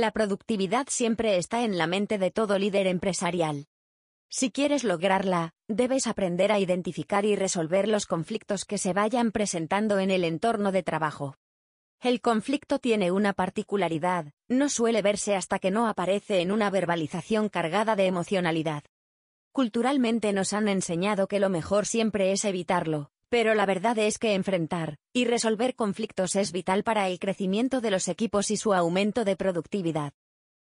La productividad siempre está en la mente de todo líder empresarial. Si quieres lograrla, debes aprender a identificar y resolver los conflictos que se vayan presentando en el entorno de trabajo. El conflicto tiene una particularidad, no suele verse hasta que no aparece en una verbalización cargada de emocionalidad. Culturalmente nos han enseñado que lo mejor siempre es evitarlo, pero la verdad es que enfrentar y resolver conflictos es vital para el crecimiento de los equipos y su aumento de productividad.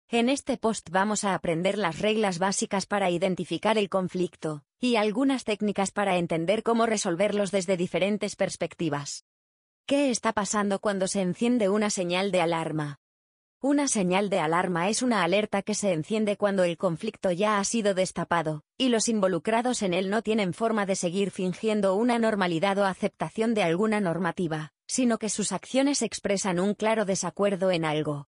En este post vamos a aprender las reglas básicas para identificar el conflicto, y algunas técnicas para entender cómo resolverlos desde diferentes perspectivas. ¿Qué está pasando cuando se enciende una señal de alarma? Una señal de alarma es una alerta que se enciende cuando el conflicto ya ha sido destapado, y los involucrados en él no tienen forma de seguir fingiendo una normalidad o aceptación de alguna normativa, sino que sus acciones expresan un claro desacuerdo en algo.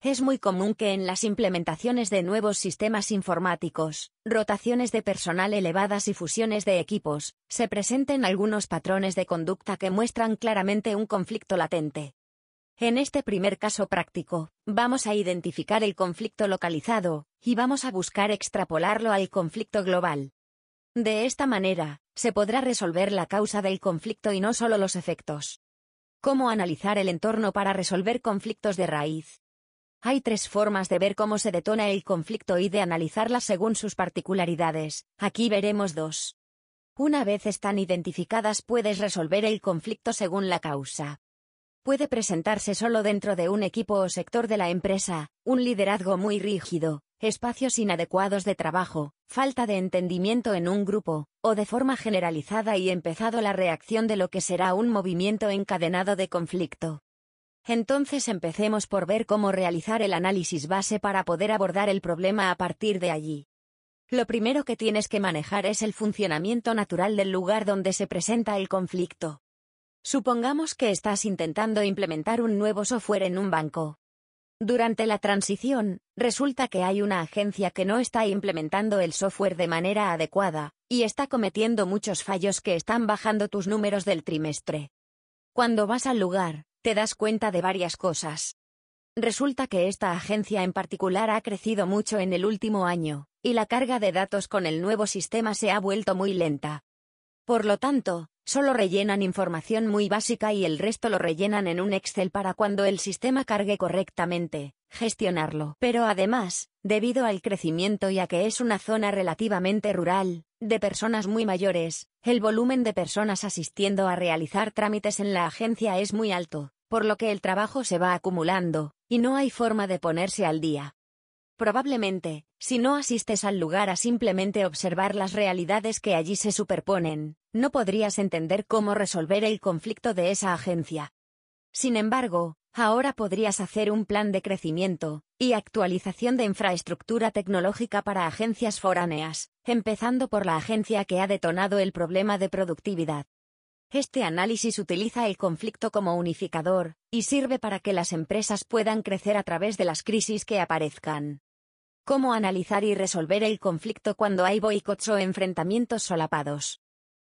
Es muy común que en las implementaciones de nuevos sistemas informáticos, rotaciones de personal elevadas y fusiones de equipos, se presenten algunos patrones de conducta que muestran claramente un conflicto latente. En este primer caso práctico, vamos a identificar el conflicto localizado, y vamos a buscar extrapolarlo al conflicto global. De esta manera, se podrá resolver la causa del conflicto y no solo los efectos. ¿Cómo analizar el entorno para resolver conflictos de raíz? Hay tres formas de ver cómo se detona el conflicto y de analizarlas según sus particularidades. Aquí veremos dos. Una vez están identificadas puedes resolver el conflicto según la causa puede presentarse solo dentro de un equipo o sector de la empresa, un liderazgo muy rígido, espacios inadecuados de trabajo, falta de entendimiento en un grupo, o de forma generalizada y empezado la reacción de lo que será un movimiento encadenado de conflicto. Entonces empecemos por ver cómo realizar el análisis base para poder abordar el problema a partir de allí. Lo primero que tienes que manejar es el funcionamiento natural del lugar donde se presenta el conflicto. Supongamos que estás intentando implementar un nuevo software en un banco. Durante la transición, resulta que hay una agencia que no está implementando el software de manera adecuada, y está cometiendo muchos fallos que están bajando tus números del trimestre. Cuando vas al lugar, te das cuenta de varias cosas. Resulta que esta agencia en particular ha crecido mucho en el último año, y la carga de datos con el nuevo sistema se ha vuelto muy lenta. Por lo tanto, Solo rellenan información muy básica y el resto lo rellenan en un Excel para cuando el sistema cargue correctamente, gestionarlo. Pero además, debido al crecimiento y a que es una zona relativamente rural, de personas muy mayores, el volumen de personas asistiendo a realizar trámites en la agencia es muy alto, por lo que el trabajo se va acumulando, y no hay forma de ponerse al día. Probablemente, si no asistes al lugar a simplemente observar las realidades que allí se superponen, no podrías entender cómo resolver el conflicto de esa agencia. Sin embargo, ahora podrías hacer un plan de crecimiento y actualización de infraestructura tecnológica para agencias foráneas, empezando por la agencia que ha detonado el problema de productividad. Este análisis utiliza el conflicto como unificador, y sirve para que las empresas puedan crecer a través de las crisis que aparezcan. Cómo analizar y resolver el conflicto cuando hay boicots o enfrentamientos solapados.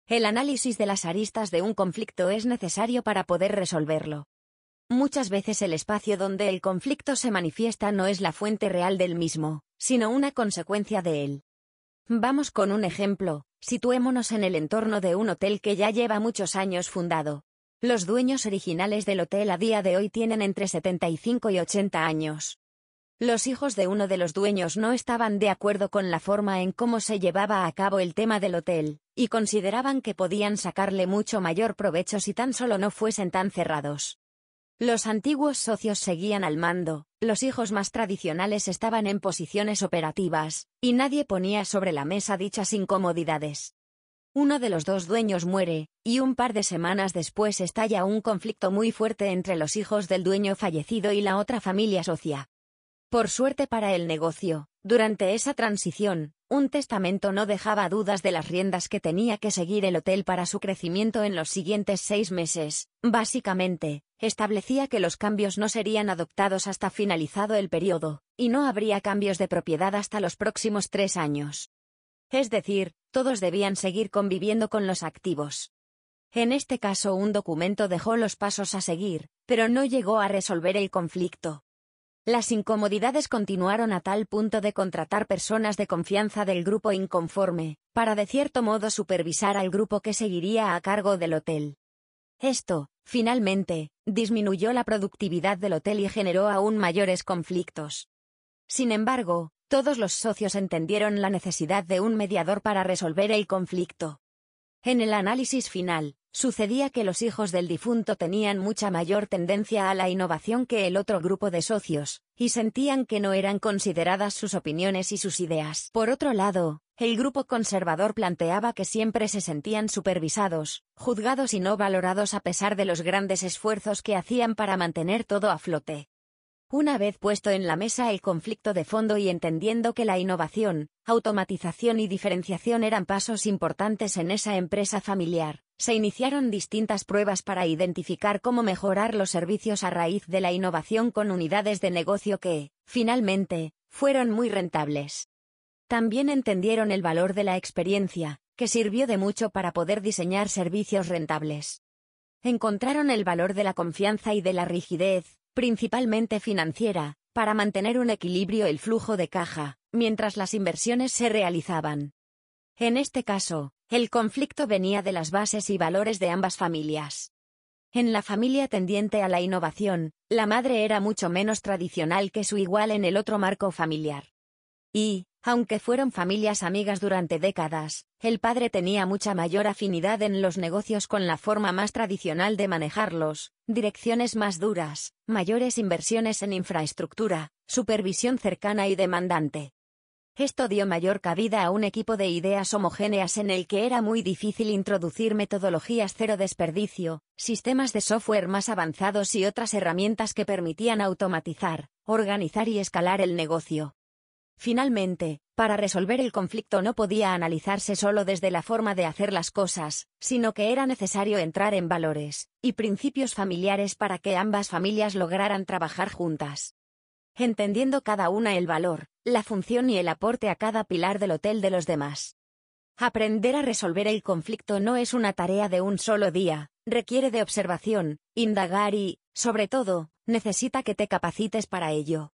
El análisis de las aristas de un conflicto es necesario para poder resolverlo. Muchas veces el espacio donde el conflicto se manifiesta no es la fuente real del mismo, sino una consecuencia de él. Vamos con un ejemplo, situémonos en el entorno de un hotel que ya lleva muchos años fundado. Los dueños originales del hotel a día de hoy tienen entre 75 y 80 años. Los hijos de uno de los dueños no estaban de acuerdo con la forma en cómo se llevaba a cabo el tema del hotel, y consideraban que podían sacarle mucho mayor provecho si tan solo no fuesen tan cerrados. Los antiguos socios seguían al mando, los hijos más tradicionales estaban en posiciones operativas, y nadie ponía sobre la mesa dichas incomodidades. Uno de los dos dueños muere, y un par de semanas después estalla un conflicto muy fuerte entre los hijos del dueño fallecido y la otra familia socia. Por suerte para el negocio, durante esa transición, un testamento no dejaba dudas de las riendas que tenía que seguir el hotel para su crecimiento en los siguientes seis meses. Básicamente, establecía que los cambios no serían adoptados hasta finalizado el periodo, y no habría cambios de propiedad hasta los próximos tres años. Es decir, todos debían seguir conviviendo con los activos. En este caso un documento dejó los pasos a seguir, pero no llegó a resolver el conflicto. Las incomodidades continuaron a tal punto de contratar personas de confianza del grupo inconforme, para de cierto modo supervisar al grupo que seguiría a cargo del hotel. Esto, finalmente, disminuyó la productividad del hotel y generó aún mayores conflictos. Sin embargo, todos los socios entendieron la necesidad de un mediador para resolver el conflicto. En el análisis final, Sucedía que los hijos del difunto tenían mucha mayor tendencia a la innovación que el otro grupo de socios, y sentían que no eran consideradas sus opiniones y sus ideas. Por otro lado, el grupo conservador planteaba que siempre se sentían supervisados, juzgados y no valorados a pesar de los grandes esfuerzos que hacían para mantener todo a flote. Una vez puesto en la mesa el conflicto de fondo y entendiendo que la innovación, automatización y diferenciación eran pasos importantes en esa empresa familiar, se iniciaron distintas pruebas para identificar cómo mejorar los servicios a raíz de la innovación con unidades de negocio que, finalmente, fueron muy rentables. También entendieron el valor de la experiencia, que sirvió de mucho para poder diseñar servicios rentables. Encontraron el valor de la confianza y de la rigidez, principalmente financiera, para mantener un equilibrio el flujo de caja, mientras las inversiones se realizaban. En este caso, el conflicto venía de las bases y valores de ambas familias. En la familia tendiente a la innovación, la madre era mucho menos tradicional que su igual en el otro marco familiar. Y, aunque fueron familias amigas durante décadas, el padre tenía mucha mayor afinidad en los negocios con la forma más tradicional de manejarlos, direcciones más duras, mayores inversiones en infraestructura, supervisión cercana y demandante. Esto dio mayor cabida a un equipo de ideas homogéneas en el que era muy difícil introducir metodologías cero desperdicio, sistemas de software más avanzados y otras herramientas que permitían automatizar, organizar y escalar el negocio. Finalmente, para resolver el conflicto no podía analizarse solo desde la forma de hacer las cosas, sino que era necesario entrar en valores y principios familiares para que ambas familias lograran trabajar juntas. Entendiendo cada una el valor, la función y el aporte a cada pilar del hotel de los demás. Aprender a resolver el conflicto no es una tarea de un solo día, requiere de observación, indagar y, sobre todo, necesita que te capacites para ello.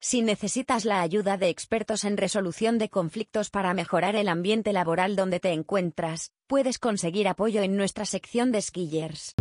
Si necesitas la ayuda de expertos en resolución de conflictos para mejorar el ambiente laboral donde te encuentras, puedes conseguir apoyo en nuestra sección de Skillers.